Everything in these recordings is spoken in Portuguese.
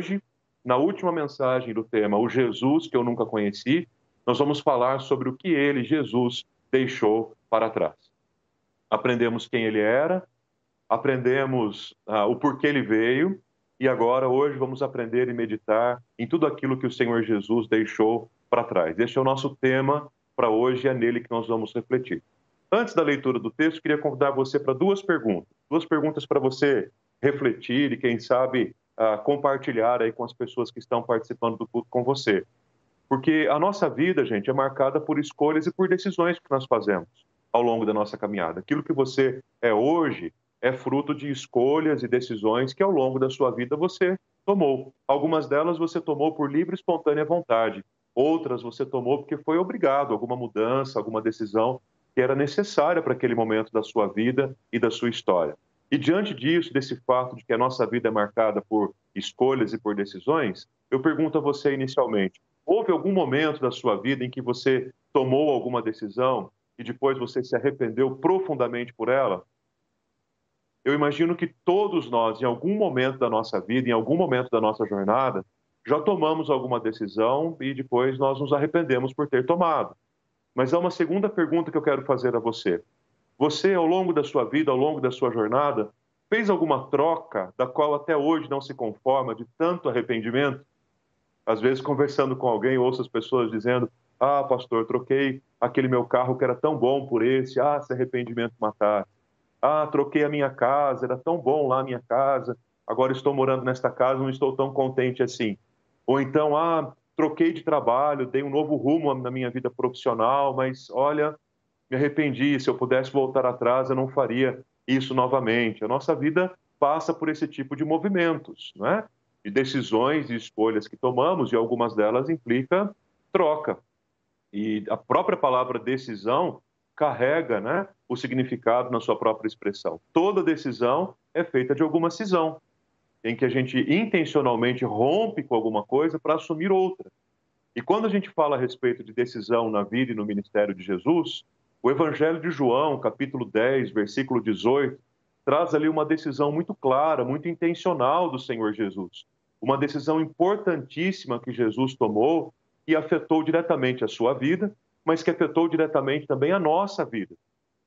hoje, na última mensagem do tema O Jesus que eu nunca conheci, nós vamos falar sobre o que ele, Jesus, deixou para trás. Aprendemos quem ele era, aprendemos ah, o porquê ele veio, e agora, hoje, vamos aprender e meditar em tudo aquilo que o Senhor Jesus deixou para trás. Este é o nosso tema para hoje é nele que nós vamos refletir. Antes da leitura do texto, queria convidar você para duas perguntas. Duas perguntas para você refletir e, quem sabe, compartilhar aí com as pessoas que estão participando do culto com você. Porque a nossa vida, gente, é marcada por escolhas e por decisões que nós fazemos ao longo da nossa caminhada. Aquilo que você é hoje é fruto de escolhas e decisões que ao longo da sua vida você tomou. Algumas delas você tomou por livre e espontânea vontade, outras você tomou porque foi obrigado, alguma mudança, alguma decisão que era necessária para aquele momento da sua vida e da sua história. E diante disso, desse fato de que a nossa vida é marcada por escolhas e por decisões, eu pergunto a você inicialmente: houve algum momento da sua vida em que você tomou alguma decisão e depois você se arrependeu profundamente por ela? Eu imagino que todos nós, em algum momento da nossa vida, em algum momento da nossa jornada, já tomamos alguma decisão e depois nós nos arrependemos por ter tomado. Mas há uma segunda pergunta que eu quero fazer a você. Você, ao longo da sua vida, ao longo da sua jornada, fez alguma troca da qual até hoje não se conforma de tanto arrependimento? Às vezes, conversando com alguém, ouço as pessoas dizendo: Ah, pastor, troquei aquele meu carro que era tão bom por esse, ah, se arrependimento matar. Ah, troquei a minha casa, era tão bom lá a minha casa, agora estou morando nesta casa, não estou tão contente assim. Ou então, ah, troquei de trabalho, dei um novo rumo na minha vida profissional, mas olha, me arrependi, se eu pudesse voltar atrás, eu não faria isso novamente. A nossa vida passa por esse tipo de movimentos, não é? De decisões e escolhas que tomamos, e algumas delas implica troca. E a própria palavra decisão carrega né, o significado na sua própria expressão. Toda decisão é feita de alguma cisão, em que a gente intencionalmente rompe com alguma coisa para assumir outra. E quando a gente fala a respeito de decisão na vida e no ministério de Jesus, o Evangelho de João, capítulo 10, versículo 18, traz ali uma decisão muito clara, muito intencional do Senhor Jesus. Uma decisão importantíssima que Jesus tomou e afetou diretamente a sua vida, mas que afetou diretamente também a nossa vida.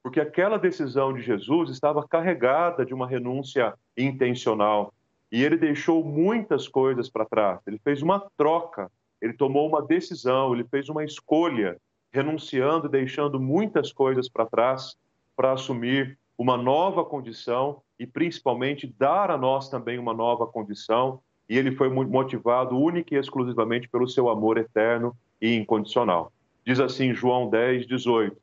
Porque aquela decisão de Jesus estava carregada de uma renúncia intencional. E ele deixou muitas coisas para trás. Ele fez uma troca, ele tomou uma decisão, ele fez uma escolha renunciando, deixando muitas coisas para trás para assumir uma nova condição e principalmente dar a nós também uma nova condição. E ele foi motivado única e exclusivamente pelo seu amor eterno e incondicional. Diz assim João 10, 18.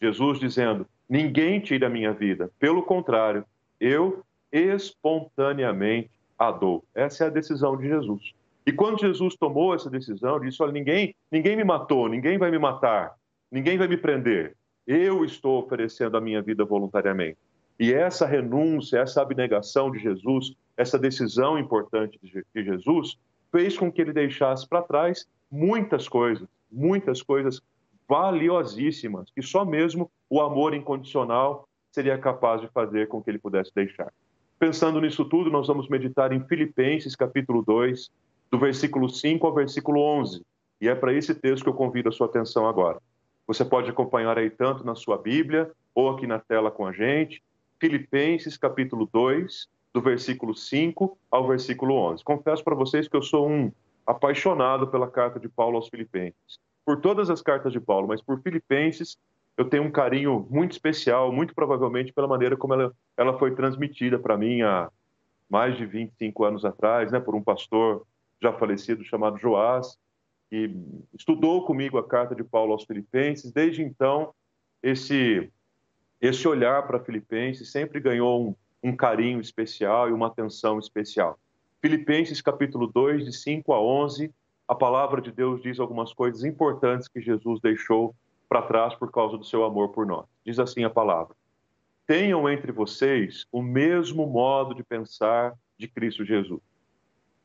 Jesus dizendo: Ninguém tira a minha vida, pelo contrário, eu espontaneamente a dou. Essa é a decisão de Jesus. E quando Jesus tomou essa decisão, disse: Olha, ninguém, ninguém me matou, ninguém vai me matar, ninguém vai me prender. Eu estou oferecendo a minha vida voluntariamente. E essa renúncia, essa abnegação de Jesus, essa decisão importante de Jesus, fez com que ele deixasse para trás muitas coisas, muitas coisas valiosíssimas, que só mesmo o amor incondicional seria capaz de fazer com que ele pudesse deixar. Pensando nisso tudo, nós vamos meditar em Filipenses capítulo 2, do versículo 5 ao versículo 11. E é para esse texto que eu convido a sua atenção agora. Você pode acompanhar aí tanto na sua Bíblia ou aqui na tela com a gente. Filipenses capítulo 2, do versículo 5 ao versículo 11. Confesso para vocês que eu sou um apaixonado pela carta de Paulo aos Filipenses. Por todas as cartas de Paulo, mas por Filipenses eu tenho um carinho muito especial, muito provavelmente pela maneira como ela, ela foi transmitida para mim há mais de 25 anos atrás, né, por um pastor já falecido chamado Joás, que estudou comigo a carta de Paulo aos Filipenses. Desde então, esse, esse olhar para Filipenses sempre ganhou um, um carinho especial e uma atenção especial. Filipenses capítulo 2, de 5 a 11, a palavra de Deus diz algumas coisas importantes que Jesus deixou para trás por causa do seu amor por nós. Diz assim a palavra: Tenham entre vocês o mesmo modo de pensar de Cristo Jesus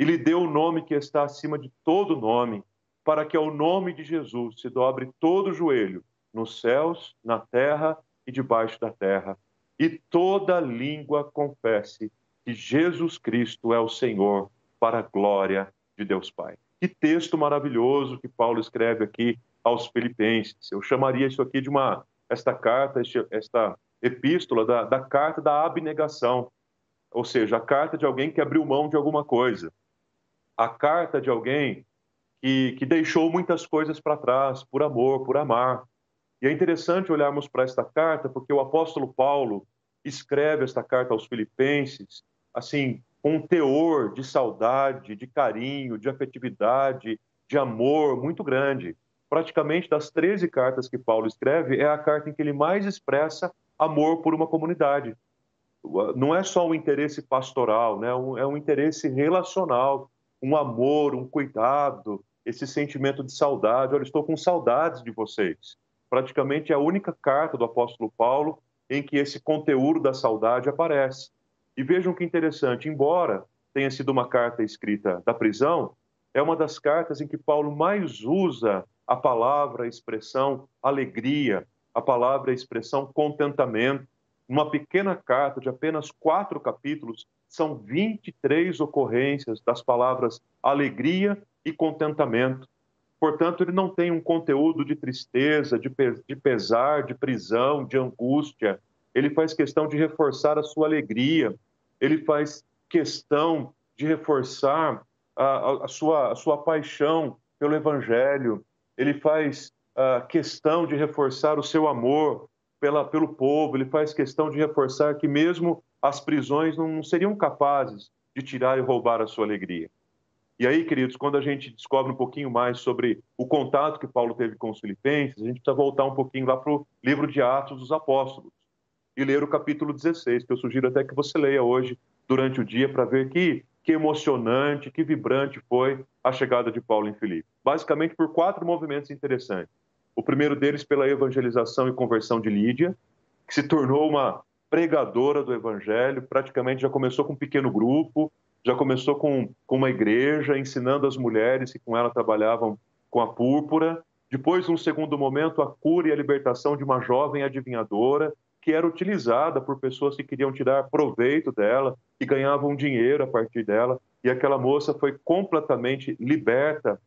e lhe deu o nome que está acima de todo nome, para que ao nome de Jesus se dobre todo o joelho, nos céus, na terra e debaixo da terra, e toda língua confesse que Jesus Cristo é o Senhor para a glória de Deus Pai. Que texto maravilhoso que Paulo escreve aqui aos Filipenses. Eu chamaria isso aqui de uma esta carta, esta epístola da, da carta da abnegação, ou seja, a carta de alguém que abriu mão de alguma coisa, a carta de alguém que, que deixou muitas coisas para trás por amor, por amar. E é interessante olharmos para esta carta, porque o apóstolo Paulo escreve esta carta aos Filipenses, assim, com um teor de saudade, de carinho, de afetividade, de amor muito grande. Praticamente das 13 cartas que Paulo escreve, é a carta em que ele mais expressa amor por uma comunidade. Não é só um interesse pastoral, né? é um interesse relacional, um amor, um cuidado, esse sentimento de saudade. Olha, estou com saudades de vocês. Praticamente é a única carta do apóstolo Paulo em que esse conteúdo da saudade aparece. E vejam que interessante, embora tenha sido uma carta escrita da prisão, é uma das cartas em que Paulo mais usa a palavra, a expressão alegria, a palavra, a expressão contentamento. Uma pequena carta de apenas quatro capítulos, são 23 ocorrências das palavras alegria e contentamento. Portanto, ele não tem um conteúdo de tristeza, de, pesar, de prisão, de angústia, ele faz questão de reforçar a sua alegria, ele faz questão de reforçar a, a, sua, a sua paixão pelo Evangelho, ele faz a questão de reforçar o seu amor pela, pelo povo, ele faz questão de reforçar que mesmo as prisões não seriam capazes de tirar e roubar a sua alegria. E aí, queridos, quando a gente descobre um pouquinho mais sobre o contato que Paulo teve com os filipenses, a gente precisa voltar um pouquinho lá para o livro de Atos dos Apóstolos e ler o capítulo 16, que eu sugiro até que você leia hoje durante o dia para ver que, que emocionante, que vibrante foi a chegada de Paulo em Filipe. Basicamente por quatro movimentos interessantes. O primeiro deles pela evangelização e conversão de Lídia, que se tornou uma pregadora do evangelho, praticamente já começou com um pequeno grupo, já começou com, com uma igreja, ensinando as mulheres que com ela trabalhavam com a púrpura. Depois, um segundo momento, a cura e a libertação de uma jovem adivinhadora, que era utilizada por pessoas que queriam tirar proveito dela e ganhavam dinheiro a partir dela. E aquela moça foi completamente liberta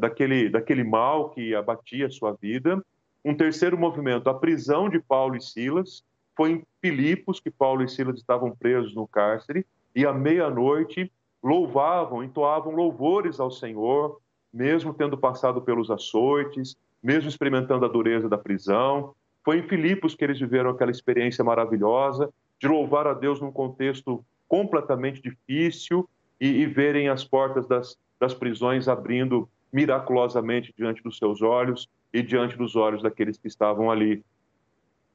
daquele, daquele mal que abatia a sua vida. Um terceiro movimento, a prisão de Paulo e Silas. Foi em Filipos que Paulo e Silas estavam presos no cárcere e à meia-noite louvavam, entoavam louvores ao Senhor, mesmo tendo passado pelos açoites, mesmo experimentando a dureza da prisão, foi em Filipos que eles viveram aquela experiência maravilhosa de louvar a Deus num contexto completamente difícil e, e verem as portas das, das prisões abrindo miraculosamente diante dos seus olhos e diante dos olhos daqueles que estavam ali.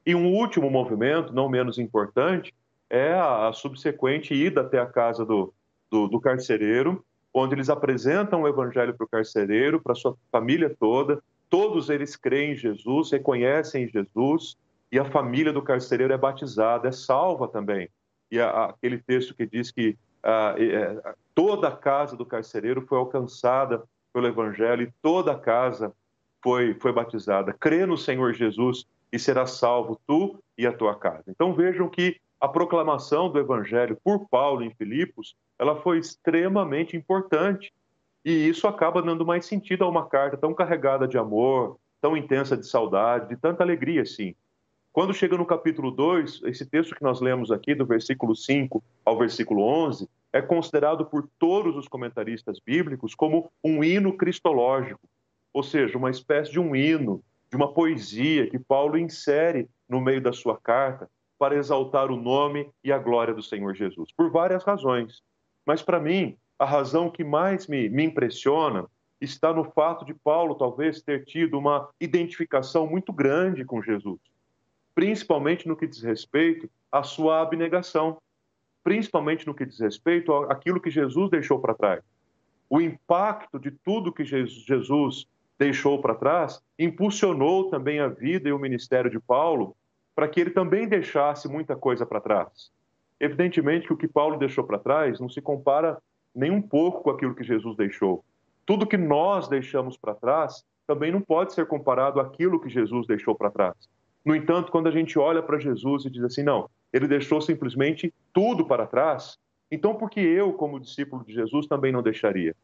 E um último movimento, não menos importante, é a, subsequente ida até a casa do, do, do carcereiro, onde eles apresentam o evangelho para o carcereiro, para sua família toda, Todos eles creem em Jesus, reconhecem Jesus, e a família do carcereiro é batizada, é salva também. E a, aquele texto que diz que a, a, toda a casa do carcereiro foi alcançada pelo Evangelho e toda a casa foi, foi batizada. Crê no Senhor Jesus e será salvo tu e a tua casa. Então vejam que a proclamação do Evangelho por Paulo em Filipos, ela foi extremamente importante. E isso acaba dando mais sentido a uma carta tão carregada de amor, tão intensa de saudade, de tanta alegria, assim. Quando chega no capítulo 2, esse texto que nós lemos aqui, do versículo 5 ao versículo 11, é considerado por todos os comentaristas bíblicos como um hino cristológico, ou seja, uma espécie de um hino, de uma poesia que Paulo insere no meio da sua carta para exaltar o nome e a glória do Senhor Jesus, por várias razões. Mas para mim, a razão que mais me, me impressiona está no fato de Paulo talvez ter tido uma identificação muito grande com Jesus, principalmente no que diz respeito à sua abnegação, principalmente no que diz respeito àquilo que Jesus deixou para trás. o impacto de tudo que Jesus deixou para trás impulsionou também a vida e o ministério de Paulo para que ele também deixasse muita coisa para trás. Evidentemente que o que Paulo deixou para trás não se compara nem um pouco com aquilo que Jesus deixou. Tudo que nós deixamos para trás também não pode ser comparado àquilo que Jesus deixou para trás. No entanto, quando a gente olha para Jesus e diz assim, não, ele deixou simplesmente tudo para trás, então por que eu, como discípulo de Jesus, também não deixaria?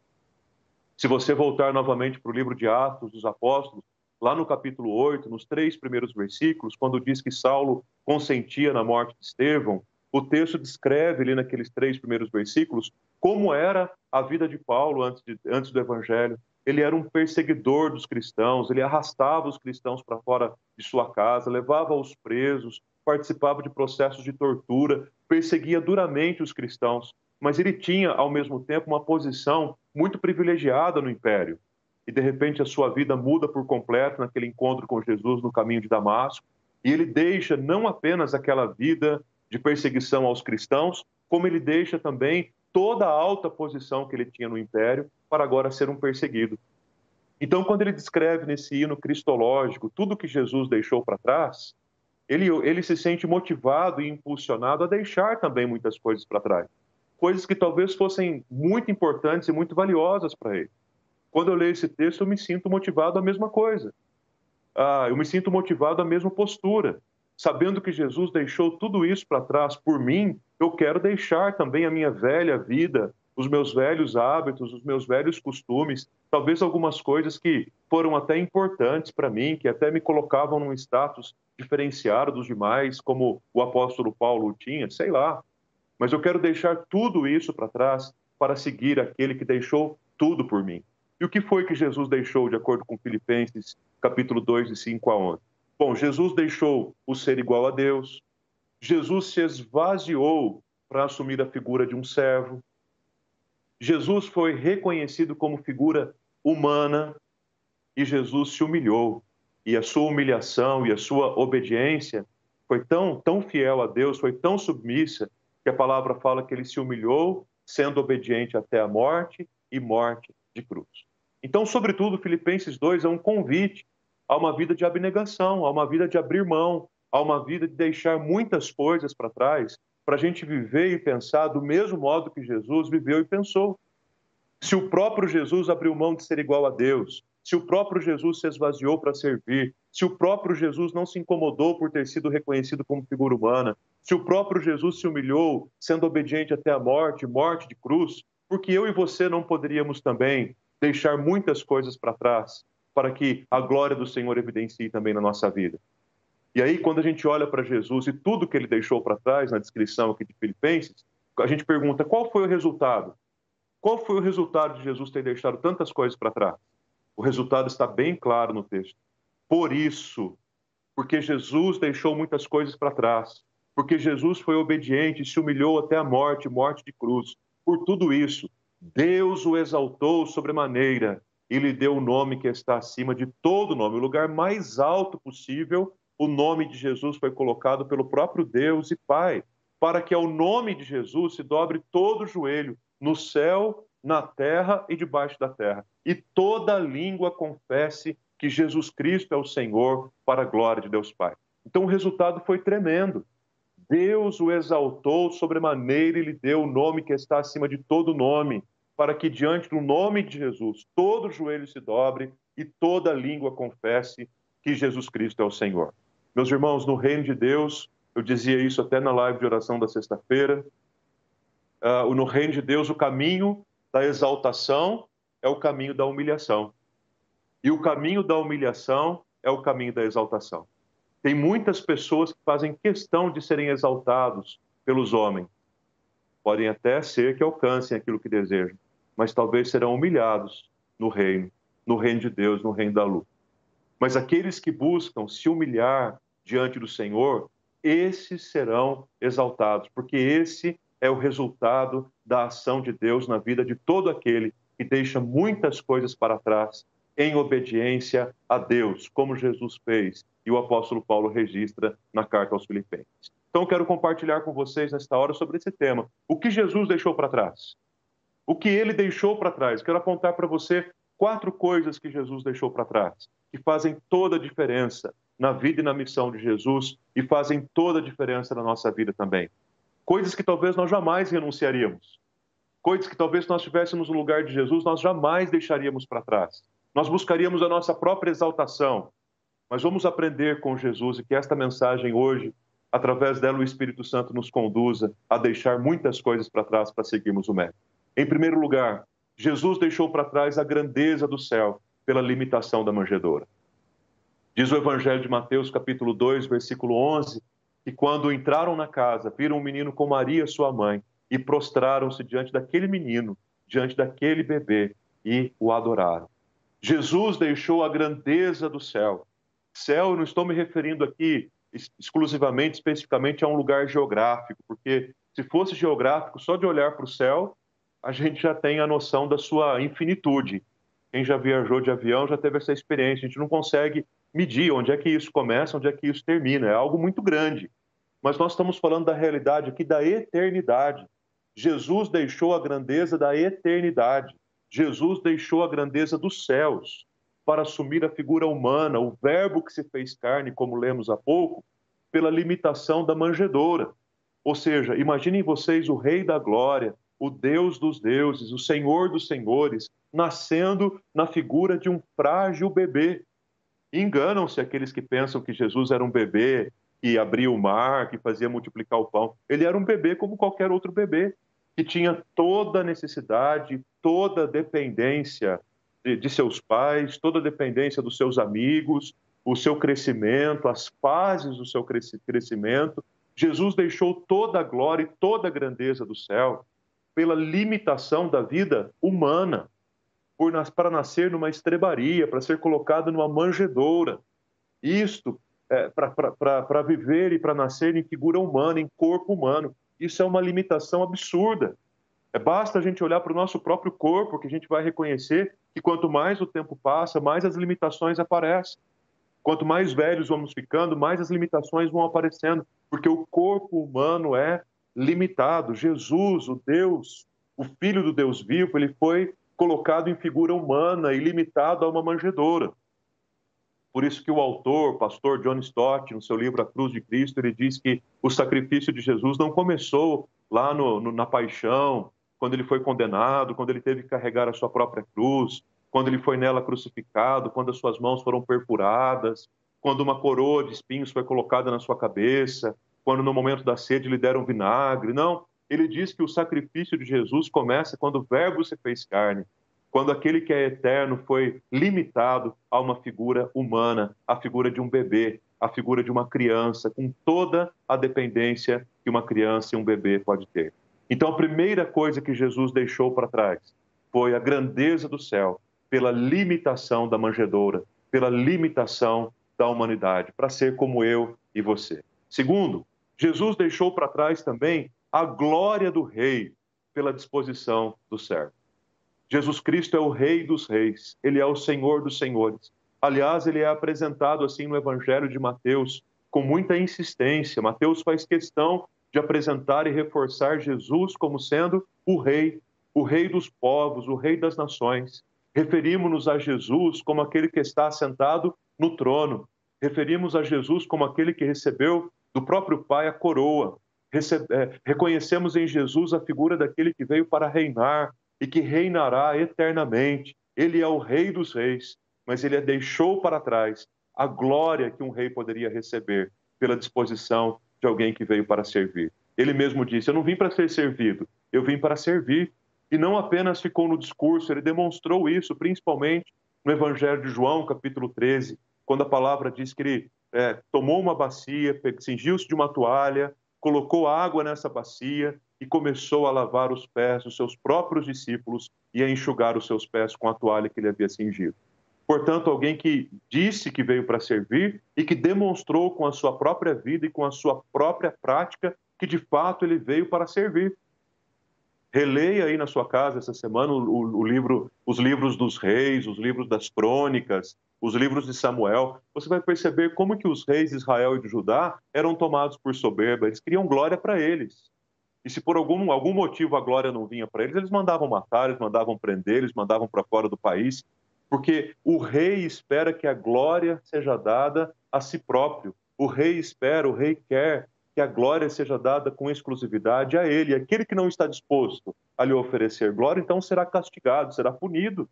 Se você voltar novamente para o livro de Atos dos Apóstolos, lá no capítulo 8, nos três primeiros versículos, quando diz que Saulo consentia na morte de Estevão, o texto descreve ali naqueles três primeiros versículos como era a vida de Paulo antes, de, antes do evangelho. Ele era um perseguidor dos cristãos, ele arrastava os cristãos para fora de sua casa, levava os presos, participava de processos de tortura, perseguia duramente os cristãos, mas ele tinha, ao mesmo tempo, uma posição muito privilegiada no império. E, de repente, a sua vida muda por completo naquele encontro com Jesus no caminho de Damasco, e ele deixa não apenas aquela vida de perseguição aos cristãos, como ele deixa também toda a alta posição que ele tinha no império para agora ser um perseguido. Então, quando ele descreve nesse hino cristológico tudo que Jesus deixou para trás, ele, ele se sente motivado e impulsionado a deixar também muitas coisas para trás. Coisas que talvez fossem muito importantes e muito valiosas para ele. Quando eu leio esse texto, eu me sinto motivado a mesma coisa. Ah, eu me sinto motivado a mesma postura. Sabendo que Jesus deixou tudo isso para trás por mim, eu quero deixar também a minha velha vida, os meus velhos hábitos, os meus velhos costumes, talvez algumas coisas que foram até importantes para mim, que até me colocavam num status diferenciado dos demais, como o apóstolo Paulo tinha, sei lá. Mas eu quero deixar tudo isso para trás para seguir aquele que deixou tudo por mim. E o que foi que Jesus deixou, de acordo com Filipenses, capítulo 2, de 5 a 11? Bom, Jesus deixou o ser igual a Deus, Jesus se esvaziou para assumir a figura de um servo, Jesus foi reconhecido como figura humana e Jesus se humilhou e a sua humilhação e a sua obediência foi tão, tão fiel a Deus, foi tão submissa, que a palavra fala que ele se humilhou, sendo obediente até a morte e morte de cruz. Então, sobretudo, Filipenses 2 é um convite a uma vida de abnegação, a uma vida de abrir mão, a uma vida de deixar muitas coisas para trás, para a gente viver e pensar do mesmo modo que Jesus viveu e pensou. Se o próprio Jesus abriu mão de ser igual a Deus, se o próprio Jesus se esvaziou para servir, se o próprio Jesus não se incomodou por ter sido reconhecido como figura humana, se o próprio Jesus se humilhou, sendo obediente até a morte, morte de cruz, porque eu e você não poderíamos também deixar muitas coisas para trás para que a glória do Senhor evidencie também na nossa vida. E aí, quando a gente olha para Jesus e tudo que ele deixou para trás na descrição aqui de Filipenses, a gente pergunta qual foi o resultado? Qual foi o resultado de Jesus ter deixado tantas coisas para trás? O resultado está bem claro no texto. Por isso, porque Jesus deixou muitas coisas para trás, porque Jesus foi obediente e se humilhou até a morte, morte de cruz. Por tudo isso, Deus o exaltou sobremaneira e lhe deu o nome que está acima de todo nome, o lugar mais alto possível. O nome de Jesus foi colocado pelo próprio Deus e Pai, para que ao nome de Jesus se dobre todo o joelho, no céu, na terra e debaixo da terra, e toda língua confesse que Jesus Cristo é o Senhor, para a glória de Deus Pai. Então o resultado foi tremendo. Deus o exaltou sobremaneira e lhe deu o nome que está acima de todo nome, para que diante do nome de Jesus todo joelho se dobre e toda língua confesse que Jesus Cristo é o Senhor. Meus irmãos, no reino de Deus, eu dizia isso até na live de oração da sexta-feira, uh, no reino de Deus o caminho da exaltação é o caminho da humilhação. E o caminho da humilhação é o caminho da exaltação. Tem muitas pessoas que fazem questão de serem exaltados pelos homens. Podem até ser que alcancem aquilo que desejam, mas talvez serão humilhados no reino, no reino de Deus, no reino da luz. Mas aqueles que buscam se humilhar diante do Senhor, esses serão exaltados, porque esse é o resultado da ação de Deus na vida de todo aquele que deixa muitas coisas para trás em obediência a Deus, como Jesus fez e o apóstolo Paulo registra na carta aos Filipenses. Então, quero compartilhar com vocês nesta hora sobre esse tema. O que Jesus deixou para trás? O que ele deixou para trás. Quero apontar para você quatro coisas que Jesus deixou para trás, que fazem toda a diferença na vida e na missão de Jesus e fazem toda a diferença na nossa vida também. Coisas que talvez nós jamais renunciaríamos. Coisas que talvez se nós estivéssemos no lugar de Jesus, nós jamais deixaríamos para trás. Nós buscaríamos a nossa própria exaltação. Mas vamos aprender com Jesus e que esta mensagem hoje, através dela, o Espírito Santo nos conduza a deixar muitas coisas para trás para seguirmos o método. Em primeiro lugar, Jesus deixou para trás a grandeza do céu pela limitação da manjedoura. Diz o Evangelho de Mateus, capítulo 2, versículo 11, que quando entraram na casa, viram um menino com Maria, sua mãe, e prostraram-se diante daquele menino, diante daquele bebê, e o adoraram. Jesus deixou a grandeza do céu. Céu, eu não estou me referindo aqui exclusivamente, especificamente a um lugar geográfico, porque se fosse geográfico, só de olhar para o céu, a gente já tem a noção da sua infinitude. Quem já viajou de avião já teve essa experiência. A gente não consegue medir onde é que isso começa, onde é que isso termina. É algo muito grande. Mas nós estamos falando da realidade aqui da eternidade. Jesus deixou a grandeza da eternidade. Jesus deixou a grandeza dos céus para assumir a figura humana, o Verbo que se fez carne, como lemos há pouco, pela limitação da manjedoura. Ou seja, imaginem vocês o Rei da Glória, o Deus dos deuses, o Senhor dos senhores, nascendo na figura de um frágil bebê. Enganam-se aqueles que pensam que Jesus era um bebê que abria o mar, que fazia multiplicar o pão. Ele era um bebê como qualquer outro bebê, que tinha toda a necessidade, toda a dependência de, de seus pais, toda a dependência dos seus amigos, o seu crescimento, as fases do seu crescimento. Jesus deixou toda a glória e toda a grandeza do céu pela limitação da vida humana, por, para nascer numa estrebaria, para ser colocado numa manjedoura. Isto é, para viver e para nascer em figura humana, em corpo humano. Isso é uma limitação absurda. É, basta a gente olhar para o nosso próprio corpo que a gente vai reconhecer que quanto mais o tempo passa, mais as limitações aparecem. Quanto mais velhos vamos ficando, mais as limitações vão aparecendo, porque o corpo humano é limitado. Jesus, o Deus, o Filho do Deus vivo, ele foi colocado em figura humana e limitado a uma manjedoura. Por isso que o autor, pastor John Stott, no seu livro A Cruz de Cristo, ele diz que o sacrifício de Jesus não começou lá no, no, na paixão, quando ele foi condenado, quando ele teve que carregar a sua própria cruz, quando ele foi nela crucificado, quando as suas mãos foram perfuradas, quando uma coroa de espinhos foi colocada na sua cabeça, quando no momento da sede lhe deram vinagre. Não, ele diz que o sacrifício de Jesus começa quando o Verbo se fez carne, quando aquele que é eterno foi limitado a uma figura humana, a figura de um bebê, a figura de uma criança, com toda a dependência que uma criança e um bebê pode ter. Então, a primeira coisa que Jesus deixou para trás foi a grandeza do céu, pela limitação da manjedoura, pela limitação da humanidade, para ser como eu e você. Segundo, Jesus deixou para trás também a glória do rei pela disposição do servo. Jesus Cristo é o rei dos reis, ele é o senhor dos senhores. Aliás, ele é apresentado assim no evangelho de Mateus com muita insistência. Mateus faz questão de apresentar e reforçar Jesus como sendo o rei, o rei dos povos, o rei das nações. Referimos-nos a Jesus como aquele que está assentado no trono. Referimos a Jesus como aquele que recebeu do próprio Pai a coroa. É, reconhecemos em Jesus a figura daquele que veio para reinar e que reinará eternamente. Ele é o Rei dos Reis, mas ele deixou para trás a glória que um rei poderia receber pela disposição de alguém que veio para servir. Ele mesmo disse: Eu não vim para ser servido, eu vim para servir. E não apenas ficou no discurso, ele demonstrou isso, principalmente no Evangelho de João, capítulo 13, quando a palavra diz que ele é, tomou uma bacia, cingiu-se de uma toalha, colocou água nessa bacia e começou a lavar os pés dos seus próprios discípulos e a enxugar os seus pés com a toalha que ele havia cingido. Portanto, alguém que disse que veio para servir e que demonstrou com a sua própria vida e com a sua própria prática que de fato ele veio para servir. Releia aí na sua casa essa semana o, o, livro, os livros dos reis, os livros das crônicas, os livros de Samuel. Você vai perceber como que os reis de Israel e de Judá eram tomados por soberba. Eles queriam glória para eles. e se por algum, algum motivo a glória não vinha para eles, eles mandavam matar, eles mandavam prender, eles mandavam para fora do país, porque o rei espera que a glória seja dada a si próprio. O rei espera, o rei quer que a glória seja dada com exclusividade a ele. Aquele que não está disposto a lhe oferecer glória, então será castigado, será punido.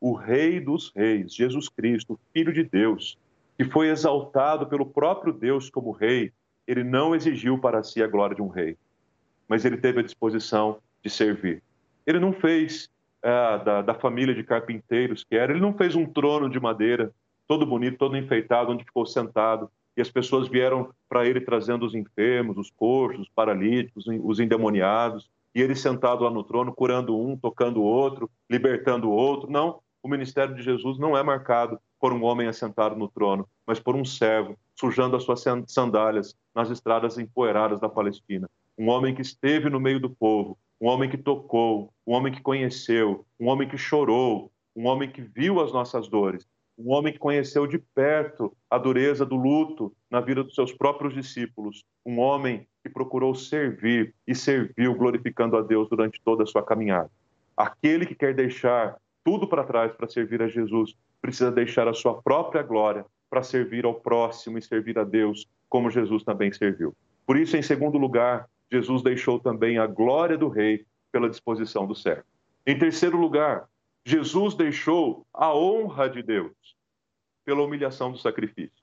O Rei dos Reis, Jesus Cristo, Filho de Deus, que foi exaltado pelo próprio Deus como Rei, ele não exigiu para si a glória de um rei, mas ele teve a disposição de servir. Ele não fez é, da, da, família de carpinteiros que era, ele não fez um trono de madeira, todo bonito, todo enfeitado, onde ficou sentado, e as pessoas vieram para ele trazendo os enfermos, os coxos, os paralíticos, os endemoniados, e ele sentado lá no trono, curando um, tocando o outro, libertando o outro. Não, o ministério de Jesus não é marcado por um homem assentado no trono, mas por um servo sujando as suas sandálias nas estradas empoeiradas da Palestina. Um homem que esteve no meio do povo, um homem que tocou, um homem que conheceu, um homem que chorou, um homem que viu as nossas dores, um homem que conheceu de perto a dureza do luto na vida dos seus próprios discípulos, um homem que procurou servir e serviu glorificando a Deus durante toda a sua caminhada. Aquele que quer deixar tudo para trás para servir a Jesus, precisa deixar a sua própria glória para servir ao próximo e servir a Deus, como Jesus também serviu. Por isso, em segundo lugar, Jesus deixou também a glória do rei pela disposição do servo. Em terceiro lugar, Jesus deixou a honra de Deus pela humilhação do sacrifício.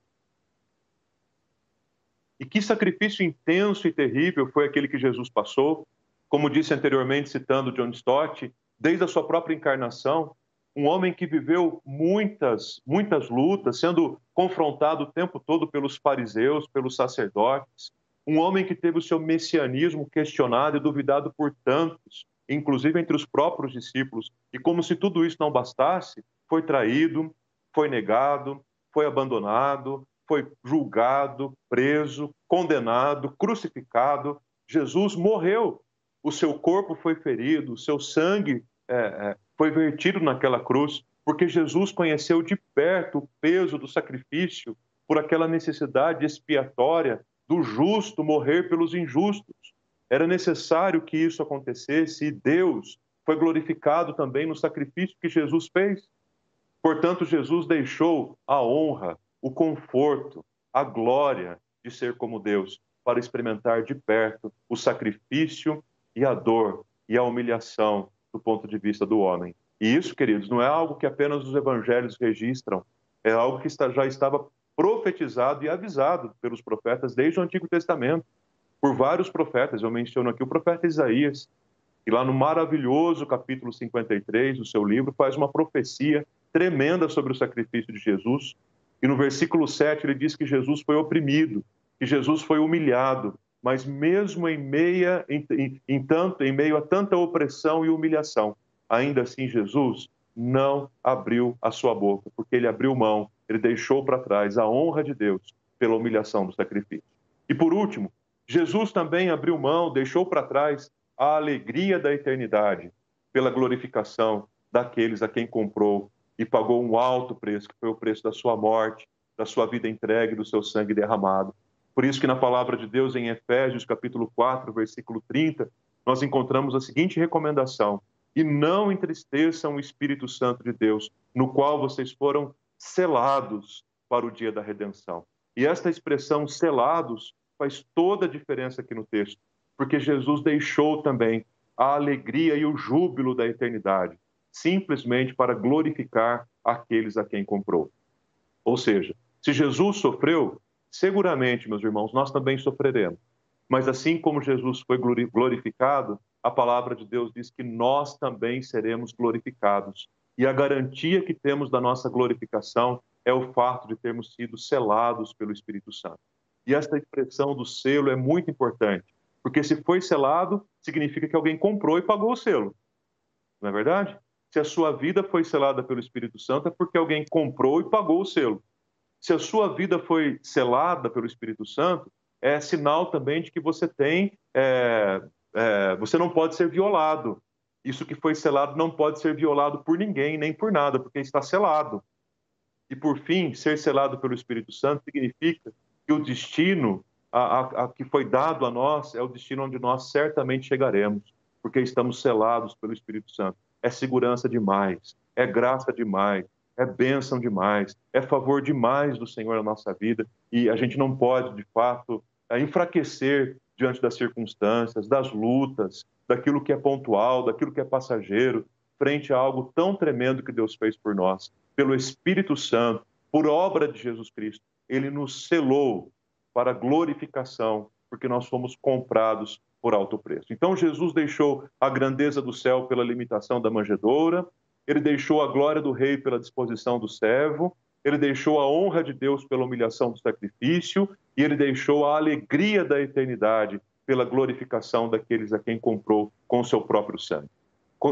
E que sacrifício intenso e terrível foi aquele que Jesus passou, como disse anteriormente, citando John Stott, desde a sua própria encarnação, um homem que viveu muitas, muitas lutas, sendo confrontado o tempo todo pelos fariseus, pelos sacerdotes, um homem que teve o seu messianismo questionado e duvidado por tantos, inclusive entre os próprios discípulos, e como se tudo isso não bastasse, foi traído, foi negado, foi abandonado, foi julgado, preso, condenado, crucificado. Jesus morreu o seu corpo foi ferido, o seu sangue é, é, foi vertido naquela cruz, porque Jesus conheceu de perto o peso do sacrifício por aquela necessidade expiatória do justo morrer pelos injustos. Era necessário que isso acontecesse e Deus foi glorificado também no sacrifício que Jesus fez. Portanto, Jesus deixou a honra, o conforto, a glória de ser como Deus para experimentar de perto o sacrifício e a dor e a humilhação do ponto de vista do homem. E isso, queridos, não é algo que apenas os evangelhos registram, é algo que já estava profetizado e avisado pelos profetas desde o Antigo Testamento, por vários profetas. Eu menciono aqui o profeta Isaías, que lá no maravilhoso capítulo 53 do seu livro faz uma profecia tremenda sobre o sacrifício de Jesus. E no versículo 7 ele diz que Jesus foi oprimido, que Jesus foi humilhado, mas mesmo em, meia, em, em, tanto, em meio a tanta opressão e humilhação, ainda assim Jesus não abriu a sua boca, porque ele abriu mão, ele deixou para trás a honra de Deus pela humilhação do sacrifício. E por último, Jesus também abriu mão, deixou para trás a alegria da eternidade pela glorificação daqueles a quem comprou e pagou um alto preço, que foi o preço da sua morte, da sua vida entregue, do seu sangue derramado por isso que na palavra de Deus em Efésios, capítulo 4, versículo 30, nós encontramos a seguinte recomendação: "E não entristeçam o Espírito Santo de Deus, no qual vocês foram selados para o dia da redenção". E esta expressão selados faz toda a diferença aqui no texto, porque Jesus deixou também a alegria e o júbilo da eternidade, simplesmente para glorificar aqueles a quem comprou. Ou seja, se Jesus sofreu, Seguramente, meus irmãos, nós também sofreremos. Mas assim como Jesus foi glorificado, a palavra de Deus diz que nós também seremos glorificados. E a garantia que temos da nossa glorificação é o fato de termos sido selados pelo Espírito Santo. E esta expressão do selo é muito importante, porque se foi selado, significa que alguém comprou e pagou o selo. Não é verdade? Se a sua vida foi selada pelo Espírito Santo, é porque alguém comprou e pagou o selo se a sua vida foi selada pelo Espírito Santo, é sinal também de que você tem, é, é, você não pode ser violado. Isso que foi selado não pode ser violado por ninguém, nem por nada, porque está selado. E por fim, ser selado pelo Espírito Santo significa que o destino, a, a, a, que foi dado a nós é o destino onde nós certamente chegaremos, porque estamos selados pelo Espírito Santo. É segurança demais, é graça demais, é bênção demais, é favor demais do Senhor na nossa vida e a gente não pode, de fato, é, enfraquecer diante das circunstâncias, das lutas, daquilo que é pontual, daquilo que é passageiro, frente a algo tão tremendo que Deus fez por nós. Pelo Espírito Santo, por obra de Jesus Cristo, ele nos selou para glorificação, porque nós fomos comprados por alto preço. Então Jesus deixou a grandeza do céu pela limitação da manjedoura, ele deixou a glória do rei pela disposição do servo, ele deixou a honra de Deus pela humilhação do sacrifício e ele deixou a alegria da eternidade pela glorificação daqueles a quem comprou com seu próprio sangue.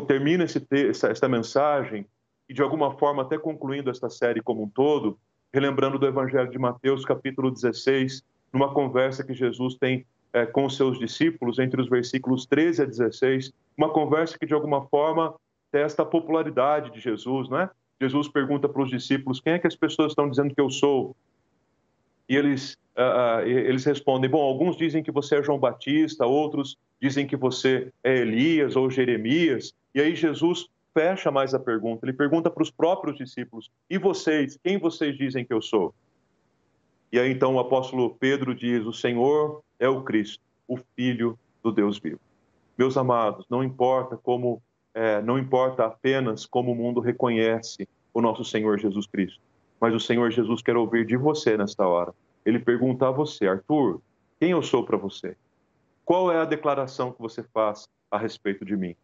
Termina essa, essa mensagem e, de alguma forma, até concluindo esta série como um todo, relembrando do Evangelho de Mateus, capítulo 16, numa conversa que Jesus tem é, com seus discípulos, entre os versículos 13 a 16, uma conversa que, de alguma forma, testa a popularidade de Jesus, não é? Jesus pergunta para os discípulos: quem é que as pessoas estão dizendo que eu sou? E eles, uh, eles respondem: bom, alguns dizem que você é João Batista, outros dizem que você é Elias ou Jeremias. E aí Jesus fecha mais a pergunta. Ele pergunta para os próprios discípulos: e vocês? Quem vocês dizem que eu sou? E aí então o apóstolo Pedro diz: o Senhor é o Cristo, o Filho do Deus vivo. Meus amados, não importa como é, não importa apenas como o mundo reconhece o nosso Senhor Jesus Cristo, mas o Senhor Jesus quer ouvir de você nesta hora. Ele pergunta a você, Arthur, quem eu sou para você? Qual é a declaração que você faz a respeito de mim?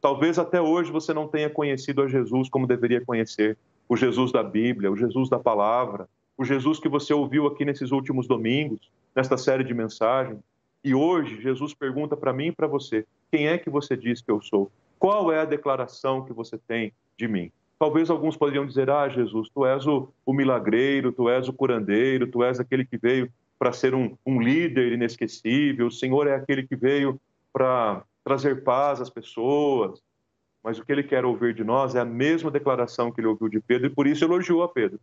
Talvez até hoje você não tenha conhecido a Jesus como deveria conhecer, o Jesus da Bíblia, o Jesus da palavra, o Jesus que você ouviu aqui nesses últimos domingos, nesta série de mensagens. E hoje Jesus pergunta para mim e para você: quem é que você diz que eu sou? Qual é a declaração que você tem de mim? Talvez alguns poderiam dizer: Ah, Jesus, tu és o, o milagreiro, tu és o curandeiro, tu és aquele que veio para ser um, um líder inesquecível, o Senhor é aquele que veio para trazer paz às pessoas. Mas o que ele quer ouvir de nós é a mesma declaração que ele ouviu de Pedro e por isso elogiou a Pedro.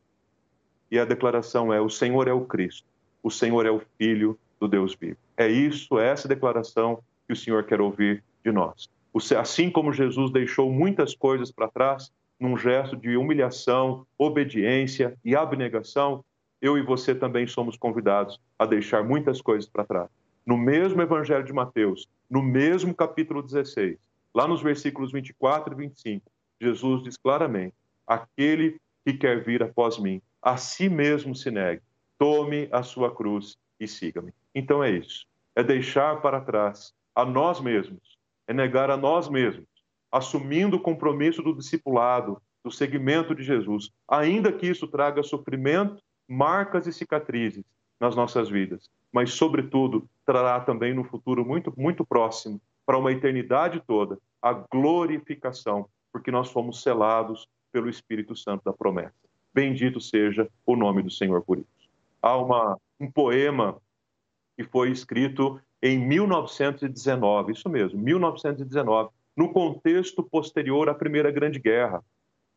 E a declaração é: O Senhor é o Cristo, o Senhor é o Filho do Deus vivo. É isso, é essa declaração que o Senhor quer ouvir de nós. Assim como Jesus deixou muitas coisas para trás, num gesto de humilhação, obediência e abnegação, eu e você também somos convidados a deixar muitas coisas para trás. No mesmo Evangelho de Mateus, no mesmo capítulo 16, lá nos versículos 24 e 25, Jesus diz claramente: Aquele que quer vir após mim, a si mesmo se negue, tome a sua cruz e siga-me. Então é isso. É deixar para trás a nós mesmos é negar a nós mesmos, assumindo o compromisso do discipulado, do seguimento de Jesus, ainda que isso traga sofrimento, marcas e cicatrizes nas nossas vidas, mas sobretudo trará também no futuro muito muito próximo, para uma eternidade toda, a glorificação, porque nós fomos selados pelo Espírito Santo da promessa. Bendito seja o nome do Senhor por isso. Há uma, um poema que foi escrito em 1919, isso mesmo, 1919, no contexto posterior à Primeira Grande Guerra.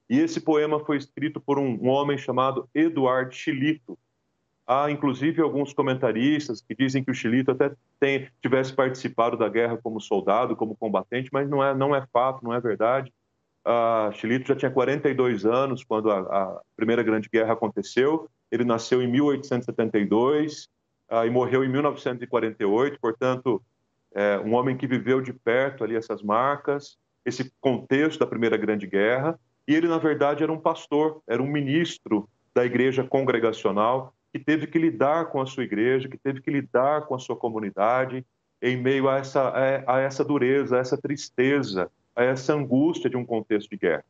E esse poema foi escrito por um, homem chamado Eduardo Chilito. Há, inclusive, alguns comentaristas que dizem que o Chilito até tem, tivesse participado da guerra como soldado, como combatente, mas não é, não é fato, não é verdade. Uh, Chilito já tinha 42 anos quando a, a Primeira Grande Guerra aconteceu. Ele nasceu em 1872 ah, e morreu em 1948, portanto, é, um homem que viveu de perto ali essas marcas, esse contexto da Primeira Grande Guerra, e ele, na verdade, era um pastor, era um ministro da igreja congregacional que teve que lidar com a sua igreja, que teve que lidar com a sua comunidade em meio a essa, a essa dureza, a essa tristeza, a essa angústia de um contexto de guerra.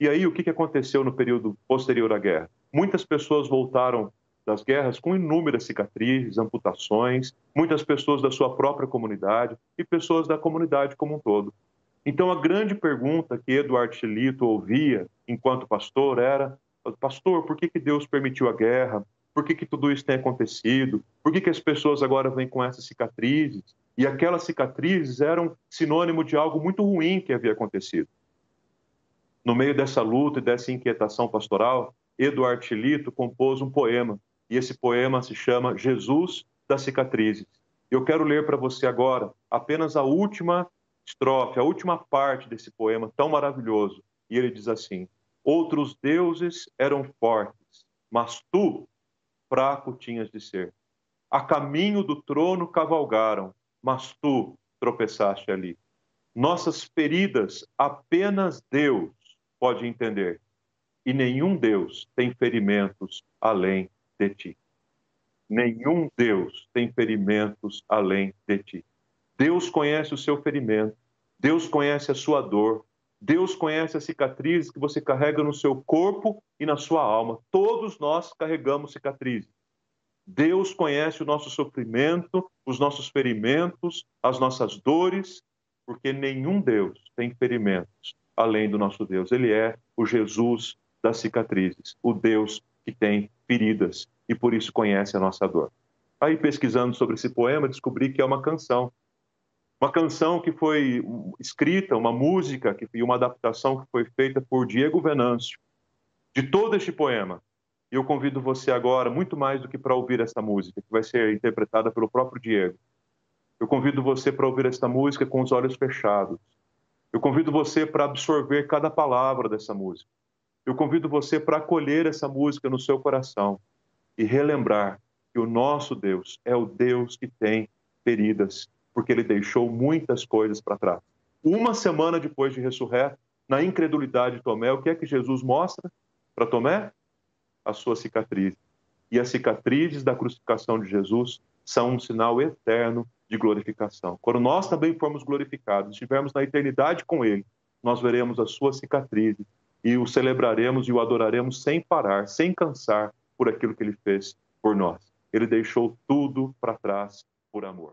E aí, o que aconteceu no período posterior à guerra? Muitas pessoas voltaram das guerras com inúmeras cicatrizes, amputações, muitas pessoas da sua própria comunidade e pessoas da comunidade como um todo. Então, a grande pergunta que Eduardo Chilito ouvia enquanto pastor era: Pastor, por que, que Deus permitiu a guerra? Por que, que tudo isso tem acontecido? Por que, que as pessoas agora vêm com essas cicatrizes? E aquelas cicatrizes eram sinônimo de algo muito ruim que havia acontecido. No meio dessa luta e dessa inquietação pastoral, Eduardo Chilito compôs um poema e esse poema se chama Jesus das cicatrizes. Eu quero ler para você agora apenas a última estrofe, a última parte desse poema tão maravilhoso. E ele diz assim: Outros deuses eram fortes, mas tu, fraco, tinhas de ser. A caminho do trono cavalgaram, mas tu tropeçaste ali. Nossas feridas apenas Deus pode entender, e nenhum Deus tem ferimentos além de ti. Nenhum Deus tem ferimentos além de ti. Deus conhece o seu ferimento, Deus conhece a sua dor, Deus conhece as cicatrizes que você carrega no seu corpo e na sua alma. Todos nós carregamos cicatrizes. Deus conhece o nosso sofrimento, os nossos ferimentos, as nossas dores, porque nenhum Deus tem ferimentos além do nosso Deus. Ele é o Jesus das cicatrizes, o Deus que tem feridas e por isso conhece a nossa dor. Aí, pesquisando sobre esse poema, descobri que é uma canção. Uma canção que foi escrita, uma música que, e uma adaptação que foi feita por Diego Venâncio, de todo este poema. E eu convido você agora, muito mais do que para ouvir essa música, que vai ser interpretada pelo próprio Diego. Eu convido você para ouvir esta música com os olhos fechados. Eu convido você para absorver cada palavra dessa música. Eu convido você para acolher essa música no seu coração e relembrar que o nosso Deus é o Deus que tem feridas, porque ele deixou muitas coisas para trás. Uma semana depois de ressurreto, na incredulidade de Tomé, o que é que Jesus mostra para Tomé? A sua cicatriz. E as cicatrizes da crucificação de Jesus são um sinal eterno de glorificação. Quando nós também formos glorificados, estivermos na eternidade com Ele, nós veremos as suas cicatrizes e o celebraremos e o adoraremos sem parar, sem cansar por aquilo que ele fez por nós. Ele deixou tudo para trás por amor.